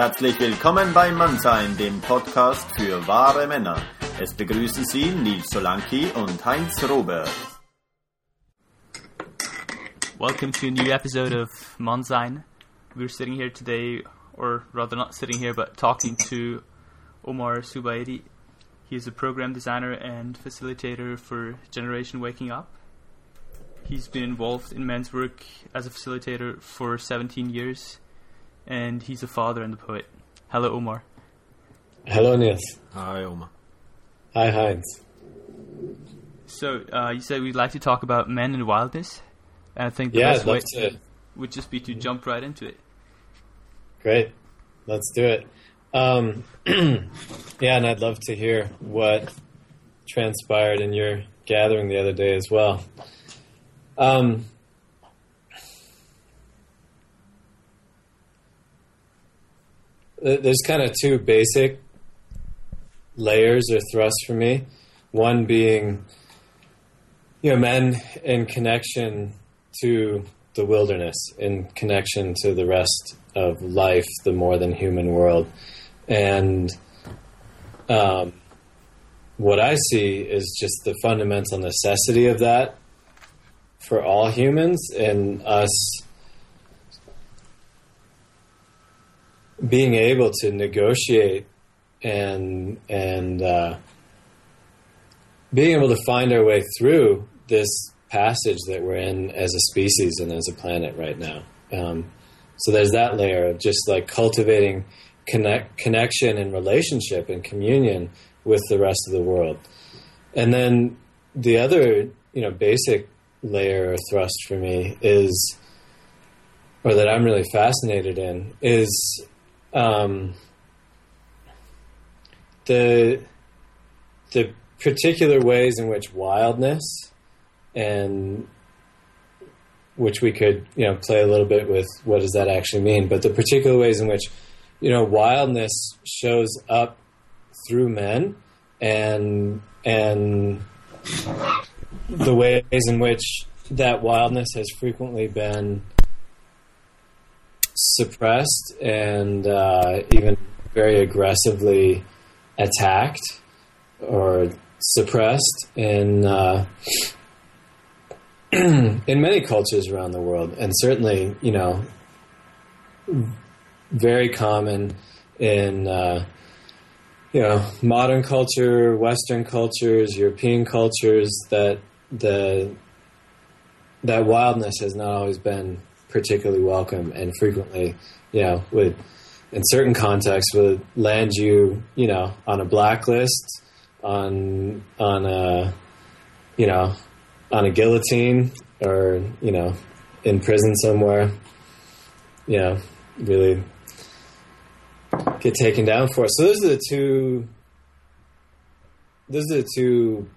Herzlich willkommen bei Mannsein, dem Podcast für wahre Männer. Es begrüßen Sie Nils Solanki und Heinz Robert. Welcome to a new episode of Mannsein. We're sitting here today, or rather not sitting here, but talking to Omar Subaidi. He is a program designer and facilitator for Generation Waking Up. He's been involved in men's work as a facilitator for 17 years, and he's a father and a poet. Hello, Omar. Hello, Nils. Hi, Omar. Hi, Heinz. So, uh, you said we'd like to talk about men and wildness, and I think the Yeah, best way love to. would just be to jump right into it. Great. Let's do it. Um, yeah, and I'd love to hear what transpired in your gathering the other day as well. Um, there's kind of two basic layers or thrusts for me. One being, you know, men in connection to the wilderness, in connection to the rest of life, the more than human world. And um, what I see is just the fundamental necessity of that for all humans and us being able to negotiate and and uh, being able to find our way through this passage that we're in as a species and as a planet right now. Um, so there's that layer of just like cultivating connect, connection and relationship and communion with the rest of the world. And then the other, you know, basic layer or thrust for me is, or that I'm really fascinated in, is um, the the particular ways in which wildness and which we could you know play a little bit with what does that actually mean but the particular ways in which you know wildness shows up through men and and the ways in which that wildness has frequently been suppressed and uh, even very aggressively attacked or suppressed in uh, in many cultures around the world, and certainly, you know, very common in uh, you know modern culture, Western cultures, European cultures. That the that wildness has not always been particularly welcome, and frequently, you know, would in certain contexts would land you, you know, on a blacklist, on on a you know on a guillotine or you know in prison somewhere you know really get taken down for. So those are the two those are the two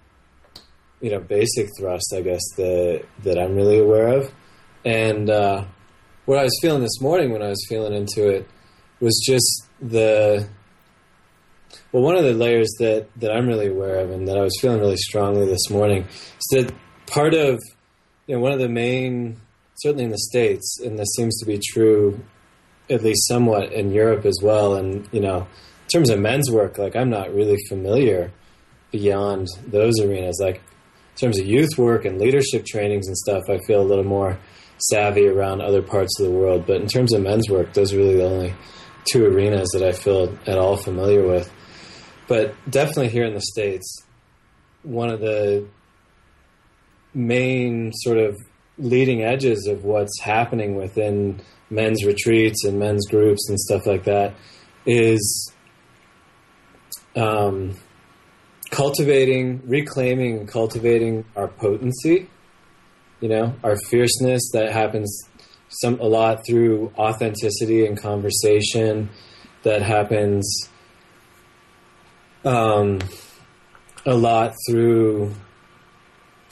you know basic thrusts i guess that that i'm really aware of and uh, what i was feeling this morning when i was feeling into it was just the well, one of the layers that, that I'm really aware of and that I was feeling really strongly this morning is that part of, you know, one of the main, certainly in the States, and this seems to be true at least somewhat in Europe as well, and, you know, in terms of men's work, like I'm not really familiar beyond those arenas. Like in terms of youth work and leadership trainings and stuff, I feel a little more savvy around other parts of the world. But in terms of men's work, those are really the only two arenas that I feel at all familiar with but definitely here in the states one of the main sort of leading edges of what's happening within men's retreats and men's groups and stuff like that is um, cultivating reclaiming and cultivating our potency you know our fierceness that happens some a lot through authenticity and conversation that happens um, a lot through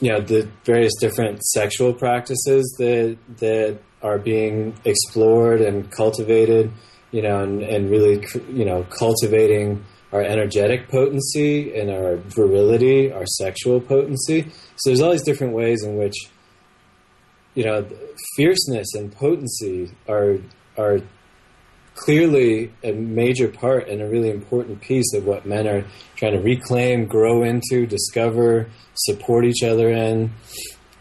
you know the various different sexual practices that that are being explored and cultivated you know and, and really you know cultivating our energetic potency and our virility our sexual potency. So there's all these different ways in which you know fierceness and potency are are clearly a major part and a really important piece of what men are trying to reclaim, grow into, discover, support each other in,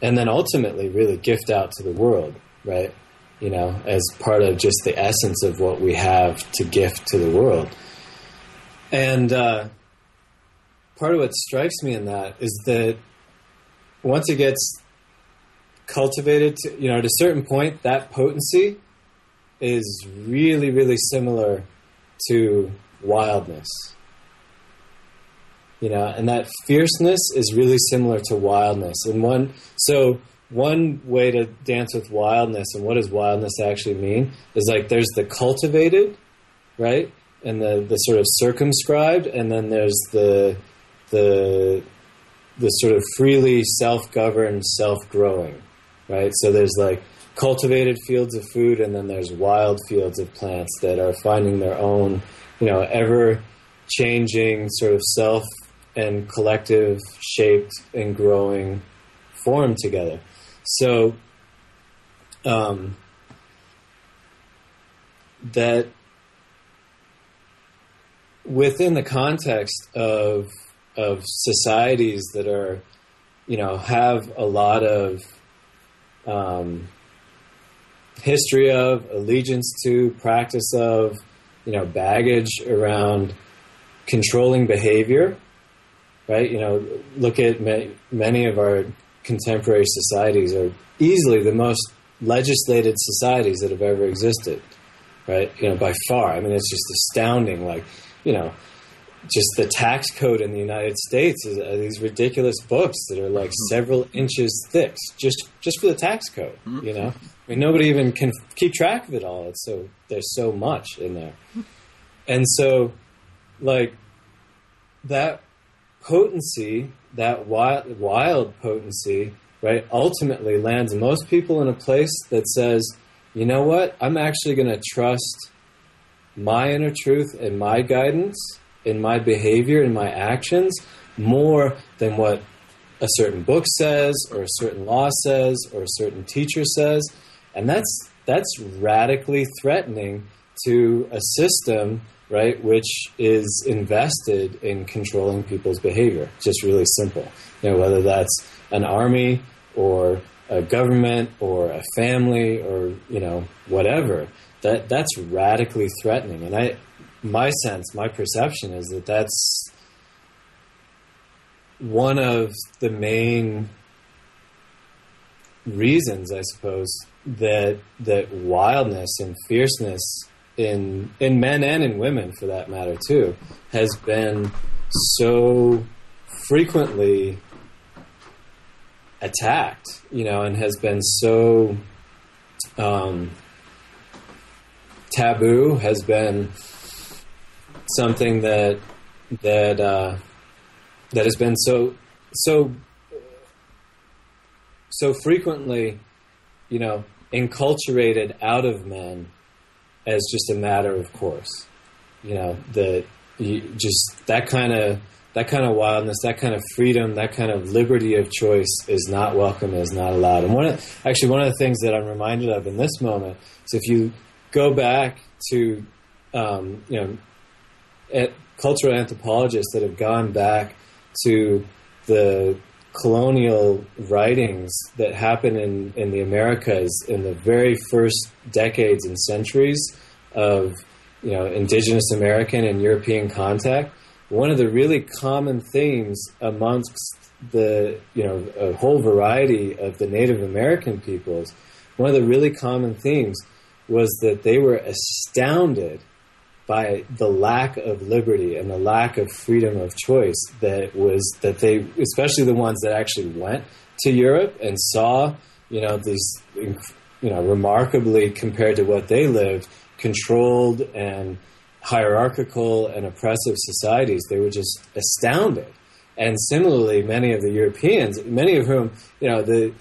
and then ultimately really gift out to the world, right? You know, as part of just the essence of what we have to gift to the world. And uh, part of what strikes me in that is that once it gets cultivated to, you know, at a certain point, that potency is really, really similar to wildness. You know, and that fierceness is really similar to wildness. And one, so one way to dance with wildness and what does wildness actually mean is like there's the cultivated, right? And the, the sort of circumscribed, and then there's the, the, the sort of freely self governed, self growing, right? So there's like cultivated fields of food, and then there's wild fields of plants that are finding their own, you know, ever changing sort of self and collective shaped and growing form together. So, um, that within the context of of societies that are, you know, have a lot of um, history of, allegiance to, practice of, you know, baggage around controlling behavior, right? You know, look at ma- many of our contemporary societies are easily the most legislated societies that have ever existed, right? You know, by far. I mean, it's just astounding. Like, you know, just the tax code in the United States is uh, these ridiculous books that are like mm-hmm. several inches thick, just just for the tax code. Mm-hmm. You know, I mean, nobody even can keep track of it all. It's so there's so much in there, and so like that potency, that wild, wild potency, right? Ultimately lands most people in a place that says, you know what? I'm actually going to trust my inner truth and my guidance in my behavior in my actions more than what a certain book says or a certain law says or a certain teacher says. And that's that's radically threatening to a system right which is invested in controlling people's behavior. Just really simple. You know whether that's an army or a government or a family or you know whatever. That that's radically threatening. And i my sense, my perception is that that's one of the main reasons, I suppose, that that wildness and fierceness in in men and in women, for that matter, too, has been so frequently attacked, you know, and has been so um, taboo, has been something that that uh, that has been so so so frequently, you know, enculturated out of men as just a matter of course. You know, that just that kind of that kind of wildness, that kind of freedom, that kind of liberty of choice is not welcome, is not allowed. And one of, actually one of the things that I'm reminded of in this moment is if you go back to um, you know Eh, cultural anthropologists that have gone back to the colonial writings that happened in, in the Americas in the very first decades and centuries of you know indigenous American and European contact, one of the really common themes amongst the you know a whole variety of the Native American peoples, one of the really common themes was that they were astounded by the lack of liberty and the lack of freedom of choice that was that they, especially the ones that actually went to Europe and saw, you know, these, you know, remarkably compared to what they lived, controlled and hierarchical and oppressive societies. They were just astounded. And similarly, many of the Europeans, many of whom, you know, the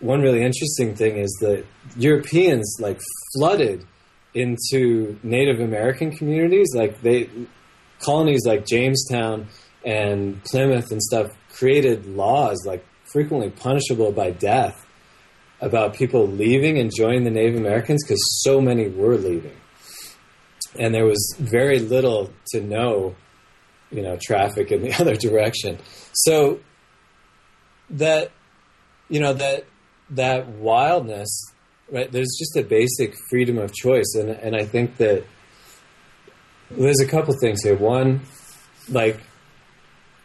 one really interesting thing is that Europeans like flooded into Native American communities, like they colonies like Jamestown and Plymouth and stuff created laws like frequently punishable by death about people leaving and joining the Native Americans because so many were leaving. and there was very little to no, you know, traffic in the other direction. So that, you know, that that wildness, right? There's just a basic freedom of choice, and and I think that there's a couple things here. One, like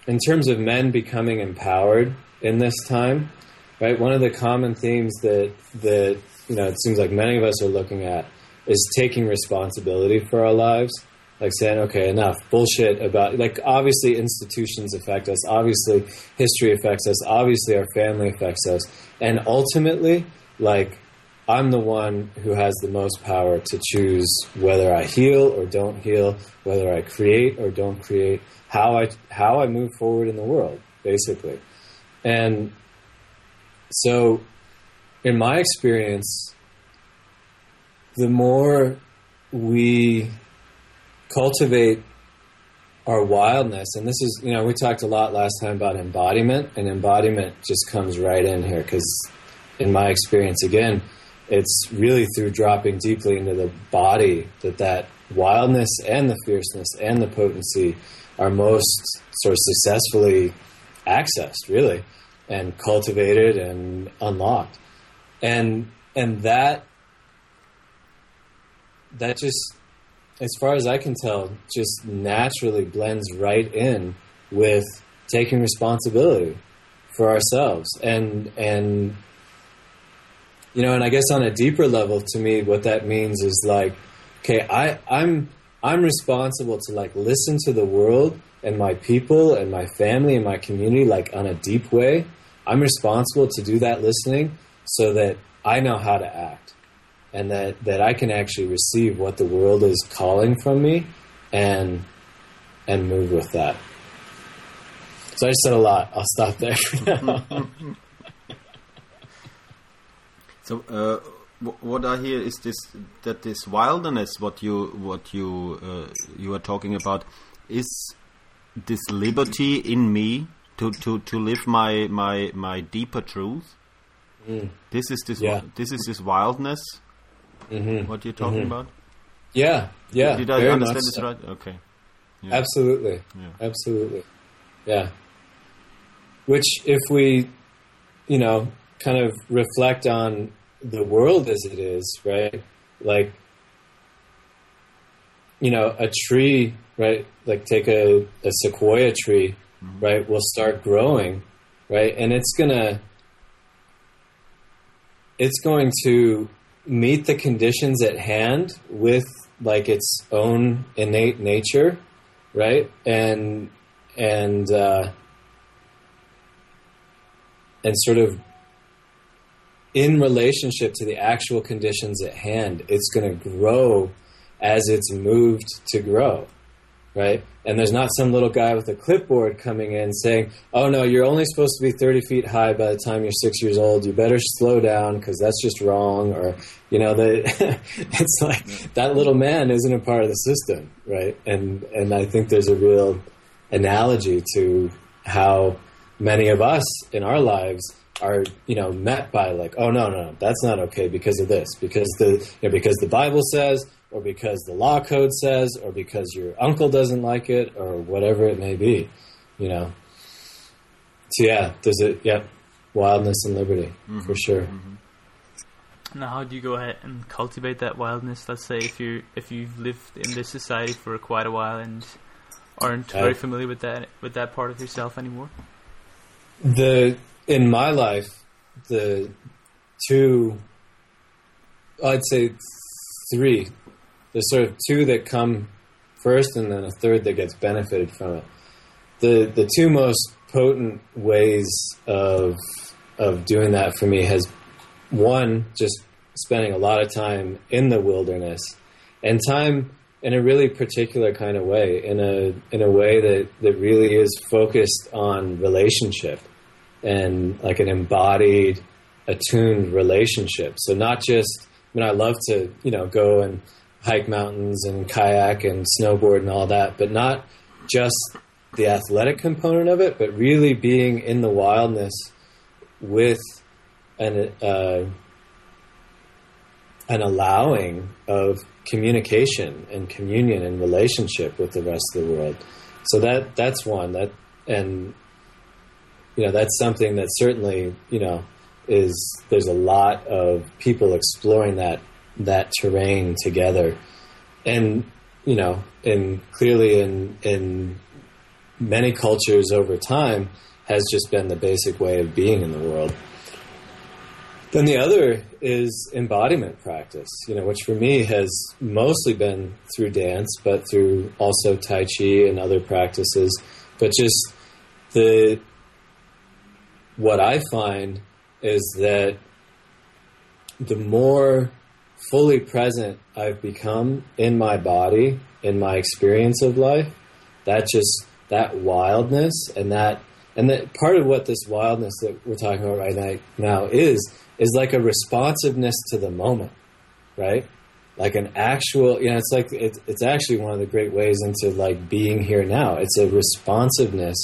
in terms of men becoming empowered in this time, right? One of the common themes that that you know it seems like many of us are looking at is taking responsibility for our lives. Like saying, okay, enough bullshit about like obviously institutions affect us, obviously history affects us, obviously our family affects us, and ultimately, like I'm the one who has the most power to choose whether I heal or don't heal, whether I create or don't create, how I how I move forward in the world, basically. And so in my experience, the more we cultivate our wildness, and this is, you know, we talked a lot last time about embodiment, and embodiment just comes right in here because, in my experience, again, it's really through dropping deeply into the body that that wildness and the fierceness and the potency are most sort of successfully accessed, really, and cultivated and unlocked, and and that that just, as far as I can tell, just naturally blends right in with taking responsibility for ourselves. And and you know and i guess on a deeper level to me what that means is like okay i i'm i'm responsible to like listen to the world and my people and my family and my community like on a deep way. I'm responsible to do that listening so that i know how to act and that that i can actually receive what the world is calling from me and and move with that. So i said a lot. I'll stop there So, uh, wh- what I hear is this that this wilderness, what you what you uh, you are talking about, is this liberty in me to, to, to live my my my deeper truth. This is this Yeah. this is this wildness. Mhm. What you're talking about? yeah yeah Did I understand this so. right? Okay. Yeah. Absolutely. Yeah. Absolutely. Yeah. Which, if we, you know, kind of reflect on the world as it is, right? Like, you know, a tree, right? Like, take a, a sequoia tree, right? Will start growing, right? And it's gonna, it's going to meet the conditions at hand with like its own innate nature, right? And and uh, and sort of in relationship to the actual conditions at hand, it's going to grow as it's moved to grow, right? And there's not some little guy with a clipboard coming in saying, "Oh no, you're only supposed to be 30 feet high by the time you're six years old. You better slow down because that's just wrong." Or you know, the, it's like that little man isn't a part of the system, right? And and I think there's a real analogy to how many of us in our lives are you know met by like oh no no no that's not okay because of this because the you know, because the bible says or because the law code says or because your uncle doesn't like it or whatever it may be you know so yeah there's a yeah wildness and liberty for sure Now, how do you go ahead and cultivate that wildness? Let's say if you if you've lived in this society for quite a while and aren't Uh, very familiar with that with that part of yourself anymore. the in my life the two i'd say three. There's sort of two that come first and then a third that gets benefited from it. The the two most potent ways of of doing that for me has one just spending a lot of time in the wilderness and time in a really particular kind of way in a in a way that that really is focused on relationship and like an embodied attuned relationship so not just i mean i love to you know go and hike mountains and kayak and snowboard and all that but not just the athletic component of it but really being in the wildness with an uh, an allowing of communication and communion and relationship with the rest of the world. So that that's one that and you know that's something that certainly you know is there's a lot of people exploring that that terrain together and you know and clearly in in many cultures over time has just been the basic way of being in the world then the other is embodiment practice, you know, which for me has mostly been through dance, but through also Tai Chi and other practices. But just the what I find is that the more fully present I've become in my body, in my experience of life, that just that wildness and that and that part of what this wildness that we're talking about right now is is like a responsiveness to the moment, right? Like an actual, you know, it's like it's, it's actually one of the great ways into like being here now. It's a responsiveness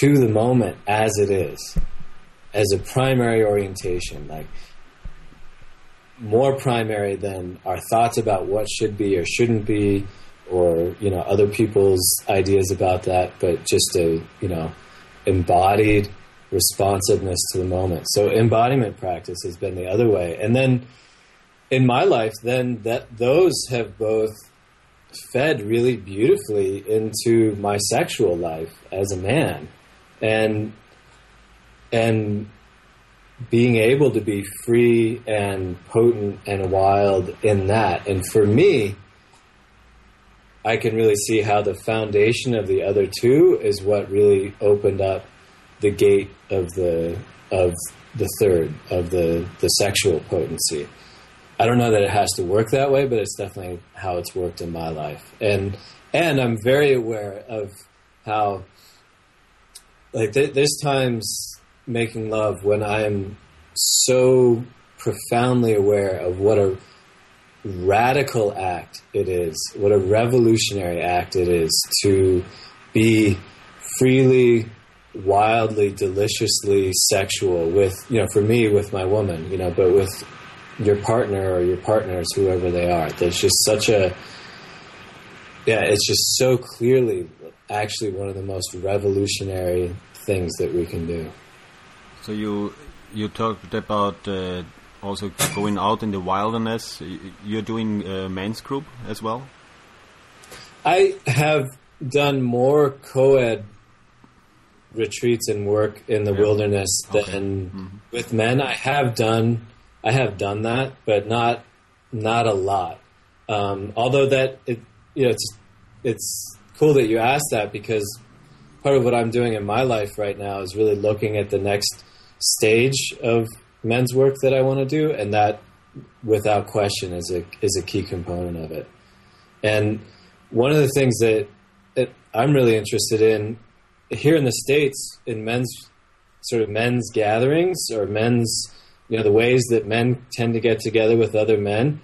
to the moment as it is, as a primary orientation, like more primary than our thoughts about what should be or shouldn't be, or you know other people's ideas about that, but just a you know embodied responsiveness to the moment. So embodiment practice has been the other way. And then in my life, then that those have both fed really beautifully into my sexual life as a man. And and being able to be free and potent and wild in that. And for me, I can really see how the foundation of the other two is what really opened up the gate of the of the third of the the sexual potency. I don't know that it has to work that way, but it's definitely how it's worked in my life. And and I'm very aware of how like th- there's times making love when I am so profoundly aware of what a radical act it is, what a revolutionary act it is to be freely wildly, deliciously sexual with, you know, for me, with my woman, you know, but with your partner or your partners, whoever they are. There's just such a, yeah, it's just so clearly actually one of the most revolutionary things that we can do. So you you talked about uh, also going out in the wilderness. You're doing a men's group as well. I have done more co-ed retreats and work in the yeah. wilderness than mm-hmm. with men. I have done I have done that, but not not a lot. Um, although that it you know it's it's cool that you asked that because part of what I'm doing in my life right now is really looking at the next stage of men's work that I want to do, and that without question is a is a key component of it. And one of the things that, that I'm really interested in here in the states in men's sort of men's gatherings or men's you know the ways that men tend to get together with other men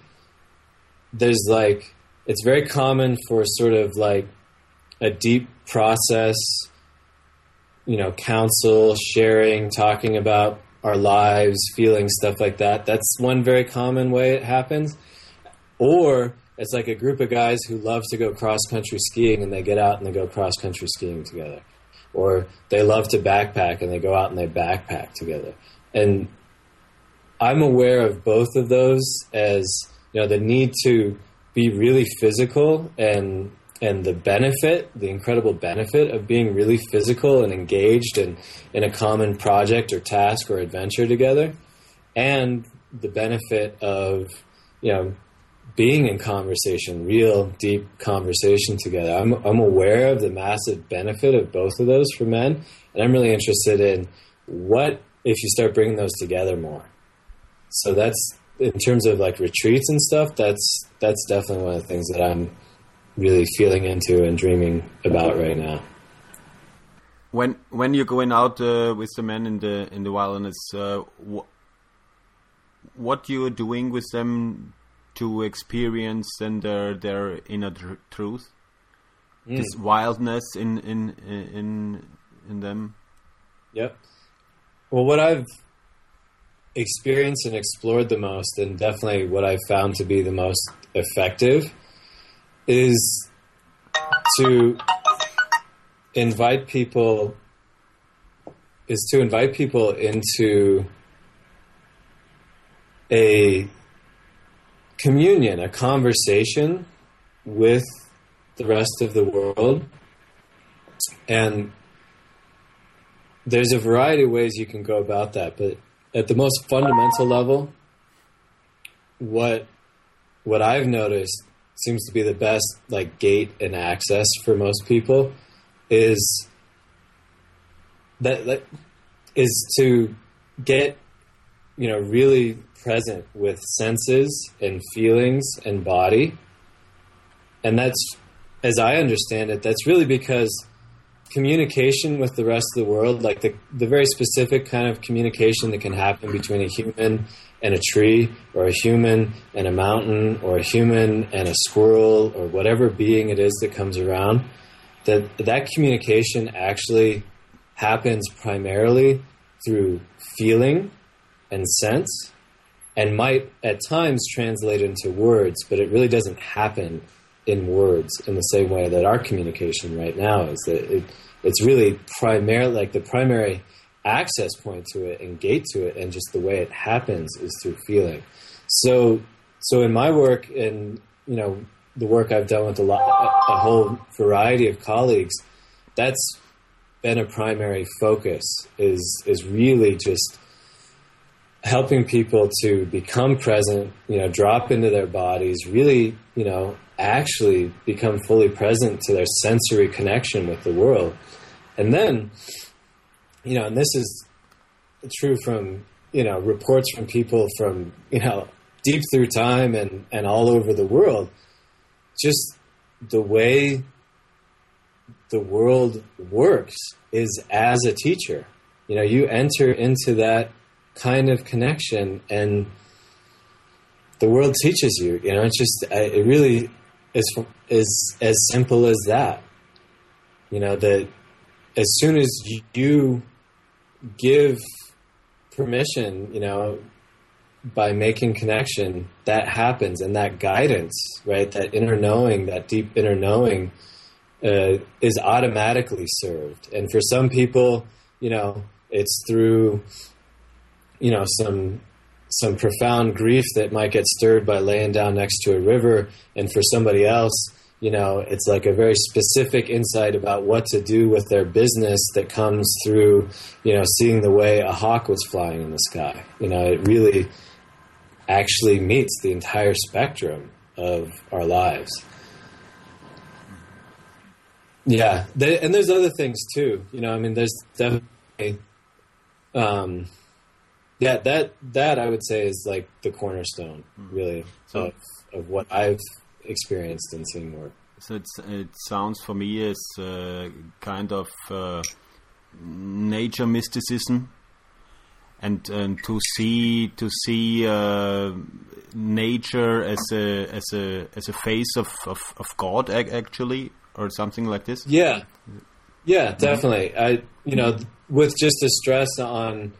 there's like it's very common for sort of like a deep process you know counsel sharing talking about our lives feelings stuff like that. That's one very common way it happens. Or it's like a group of guys who love to go cross country skiing and they get out and they go cross country skiing together. Or they love to backpack and they go out and they backpack together. And I'm aware of both of those as you know the need to be really physical and and the benefit, the incredible benefit of being really physical and engaged in, in a common project or task or adventure together, and the benefit of you know being in conversation, real deep conversation together. I'm, I'm aware of the massive benefit of both of those for men, and I'm really interested in what if you start bringing those together more. So that's in terms of like retreats and stuff. That's that's definitely one of the things that I'm really feeling into and dreaming about right now. When when you're going out uh, with the men in the in the wilderness, uh, wh what you're doing with them to experience and their their inner tr truth, mm. this wildness in in in in them. Yep. Well, what I've experienced and explored the most, and definitely what I found to be the most effective, is to invite people is to invite people into a communion, a conversation with the rest of the world. And there's a variety of ways you can go about that, but at the most fundamental level, what what I've noticed seems to be the best like gate and access for most people is that, that is to get you know really present with senses and feelings and body. And that's as i understand it that's really because communication with the rest of the world like the, the very specific kind of communication that can happen between a human and a tree or a human and a mountain or a human and a squirrel or whatever being it is that comes around that that communication actually happens primarily through feeling and sense and might at times translate into words, but it really doesn't happen in words in the same way that our communication right now is. That it, it's really primarily like the primary access point to it and gate to it, and just the way it happens is through feeling. So, so in my work and you know the work I've done with a lot, a, a whole variety of colleagues, that's been a primary focus is is really just helping people to become present, you know, drop into their bodies, really, you know, actually become fully present to their sensory connection with the world. And then, you know, and this is true from, you know, reports from people from, you know, deep through time and, and all over the world, just the way the world works is as a teacher. You know, you enter into that kind of connection and the world teaches you. You know, it's just, it really is, is as simple as that. You know, that as soon as you give permission, you know, by making connection, that happens, and that guidance, right? That inner knowing, that deep inner knowing, uh, is automatically served. And for some people, you know, it's through, you know, some some profound grief that might get stirred by laying down next to a river, and for somebody else, you know, it's like a very specific insight about what to do with their business that comes through, you know, seeing the way a hawk was flying in the sky. You know, it really actually meets the entire spectrum of our lives. Yeah, they, and there's other things too. You know, I mean, there's definitely, um, yeah, that that I would say is like the cornerstone, really, So- of, of what I've experienced in seen work. So it's, it sounds for me as uh, kind of uh, nature mysticism, and and to see to see uh, nature as a as a as a face of of, of God actually, or something like this. Yeah, yeah, definitely. I, you know, with just a stress on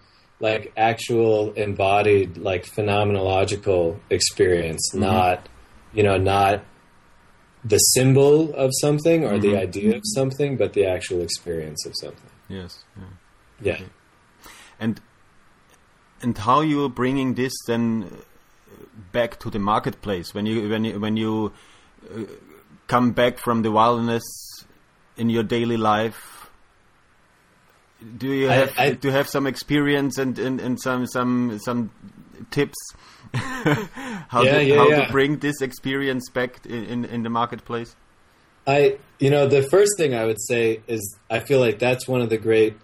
like actual embodied, like phenomenological experience, not, you know, not the symbol of something or the idea of something, but the actual experience of something. Yes. Yeah. Yeah. and and how you are bringing this then uh, back to the marketplace when you when you when you uh, come back from the wilderness in your daily life do you have I- do you have some experience and, and, and some some some tips how Yeah, to, yeah, how yeah. to bring this experience back in, in, in the marketplace I, you know, the first thing I would say is I feel like that's one of the great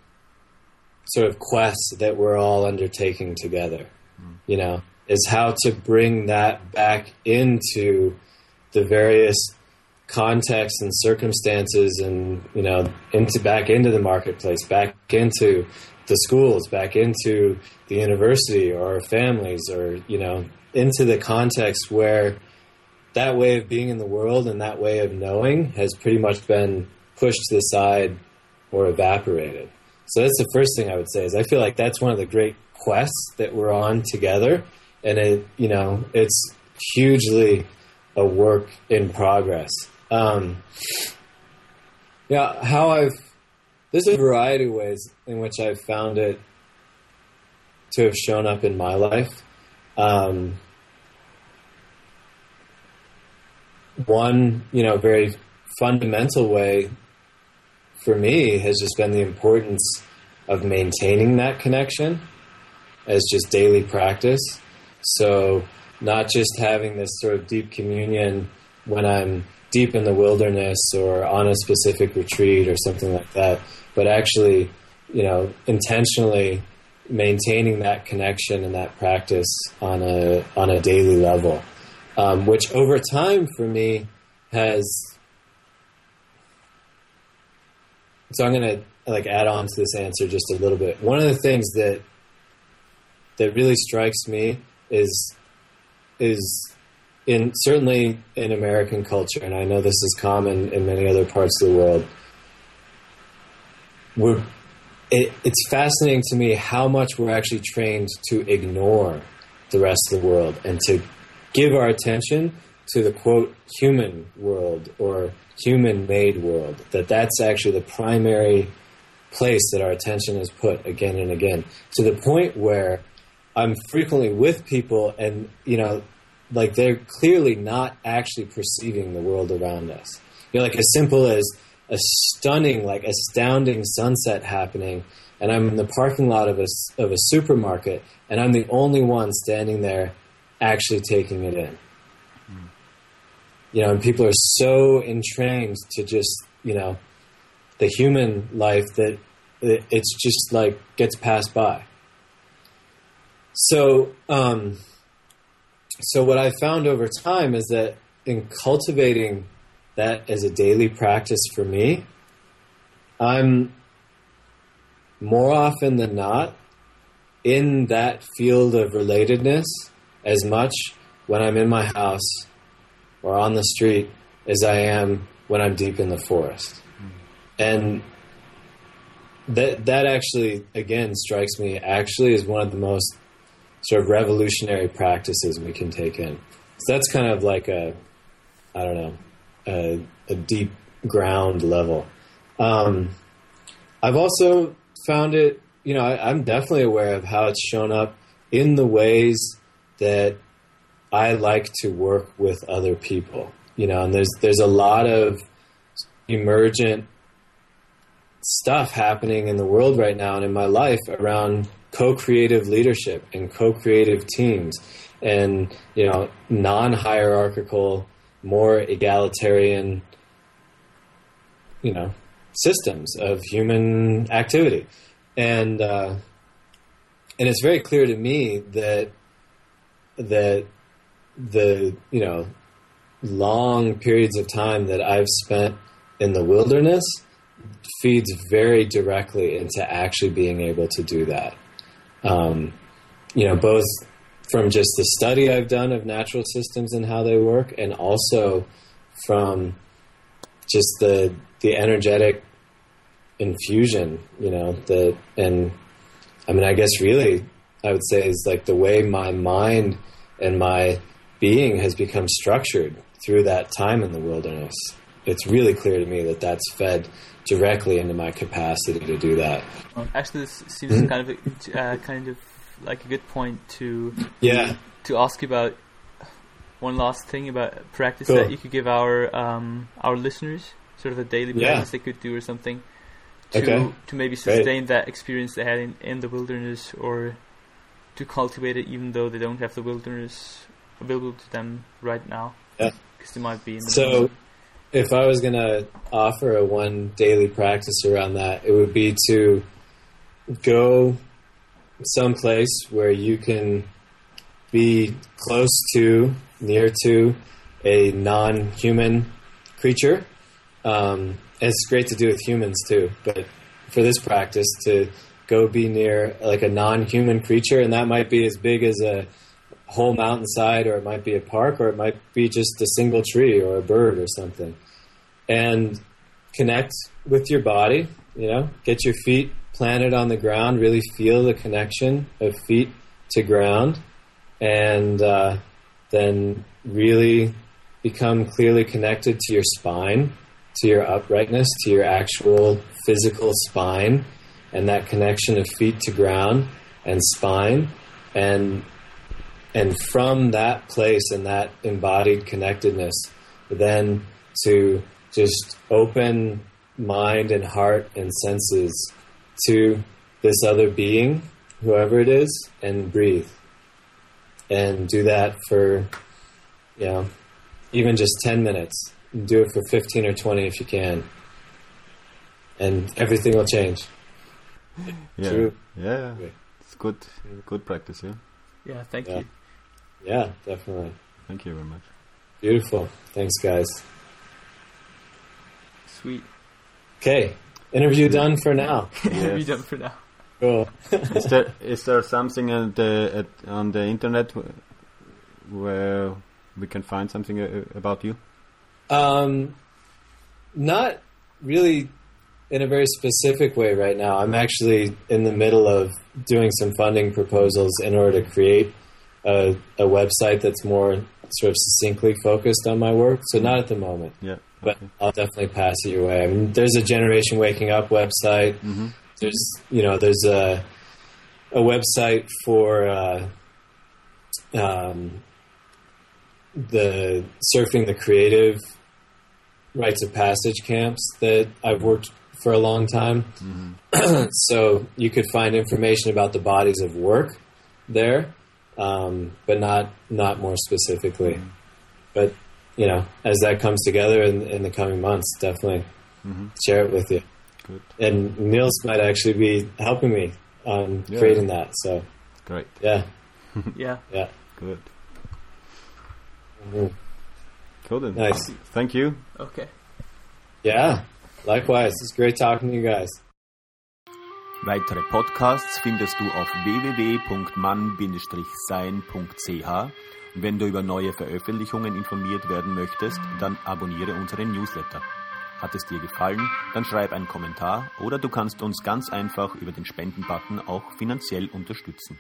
sort of quests that we're all undertaking together. Hmm. You know, is how to bring that back into the various contexts and circumstances and, you know, into back into the marketplace, back into the schools, back into the university or families or, you know, into the context where that way of being in the world and that way of knowing has pretty much been pushed to the side or evaporated. So that's the first thing I would say is I feel like that's one of the great quests that we're on together, and it you know it's hugely a work in progress. Um, yeah, how I've there's a variety of ways in which I've found it to have shown up in my life. Um, one, you know, very fundamental way for me has just been the importance of maintaining that connection as just daily practice. So, not just having this sort of deep communion when I'm deep in the wilderness or on a specific retreat or something like that, but actually, you know, intentionally maintaining that connection and that practice on a on a daily level, um, which over time for me has. So I'm going to like add on to this answer just a little bit. One of the things that that really strikes me is is in certainly in American culture, and I know this is common in many other parts of the world. We're it, it's fascinating to me how much we're actually trained to ignore the rest of the world and to give our attention to the quote human world or human made world that that's actually the primary place that our attention is put again and again to the point where i'm frequently with people and you know like they're clearly not actually perceiving the world around us you know like as simple as a stunning, like astounding sunset happening, and I'm in the parking lot of a of a supermarket, and I'm the only one standing there, actually taking it in. Mm. You know, and people are so entrained to just you know, the human life that it's just like gets passed by. So, um, so what I found over time is that in cultivating that as a daily practice for me, I'm more often than not in that field of relatedness as much when I'm in my house or on the street as I am when I'm deep in the forest. Hmm. And that that actually again strikes me actually as one of the most sort of revolutionary practices we can take in. So that's kind of like a I don't know a, a deep ground level. Um, I've also found it, you know, I, I'm definitely aware of how it's shown up in the ways that I like to work with other people. You know, and there's there's a lot of emergent stuff happening in the world right now and in my life around co-creative leadership and co-creative teams and you know non-hierarchical more egalitarian, you know, systems of human activity, and uh, and it's very clear to me that that the you know long periods of time that I've spent in the wilderness feeds very directly into actually being able to do that. Um, you know, both from just the study I've done of natural systems and how they work, and also from just the the energetic infusion, you know, the and I mean, I guess really, I would say is like the way my mind and my being has become structured through that time in the wilderness. It's really clear to me that that's fed directly into my capacity to do that. Actually, this seems mm-hmm. kind of a, uh, kind of like a good point to yeah to ask you about one last thing about practice cool. that you could give our um, our listeners, sort of a daily practice yeah. they could do or something to okay. to maybe sustain Great. that experience they had in, in the wilderness or to cultivate it even though they don't have the wilderness available to them right now. Yeah. Because they might be in So if I was going to offer a one daily practice around that, it would be to go someplace where you can be close to, near to a non-human creature. Um, it's great to do with humans too, but for this practice to go be near like a non-human creature, and that might be as big as a whole mountainside, or it might be a park, or it might be just a single tree or a bird or something, and connect with your body. You know, get your feet planted on the ground, really feel the connection of feet to ground, and uh, then really become clearly connected to your spine, to your uprightness, to your actual physical spine, and that connection of feet to ground and spine, and and from that place and that embodied connectedness, then to just open mind and heart and senses to this other being, whoever it is, and breathe. And do that for, you know, even just 10 minutes. Do it for 15 or 20 if you can. And everything will change. Yeah, True. yeah, it's good, good practice. Yeah, Yeah, thank Yeah. you. Yeah, definitely. thank you very much. Beautiful. Thanks, guys. Sweet. Okay, interview done for now. We're done for now. Cool. is there is there something on the at, on the internet where we can find something uh, about you? Um, not really in a very specific way right now. I'm actually in the middle of doing some funding proposals in order to create a, a website that's more sort of succinctly focused on my work. So not at the moment, Yeah, but. I'll definitely pass it your way. I mean, there's a Generation Waking Up website. Mhm. There's you know there's a a website for uh, um, the surfing the creative rites of passage camps that I've worked for a long time. so you could find information about the bodies of work there, um, but not not more specifically. But you know, as that comes together in, in the coming months, definitely share it with you. good, And Niels might actually be helping me on Yeah. creating that. So great, yeah, Yeah. yeah, good. Mhm. Cool then. nice. Thank you. Okay. Yeah, likewise. It's great talking to you guys. Weitere Podcasts findest du auf www.mann-sein.ch wenn du über neue Veröffentlichungen informiert werden möchtest, dann abonniere unseren Newsletter. Hat es dir gefallen, dann schreib einen Kommentar oder du kannst uns ganz einfach über den Spendenbutton auch finanziell unterstützen.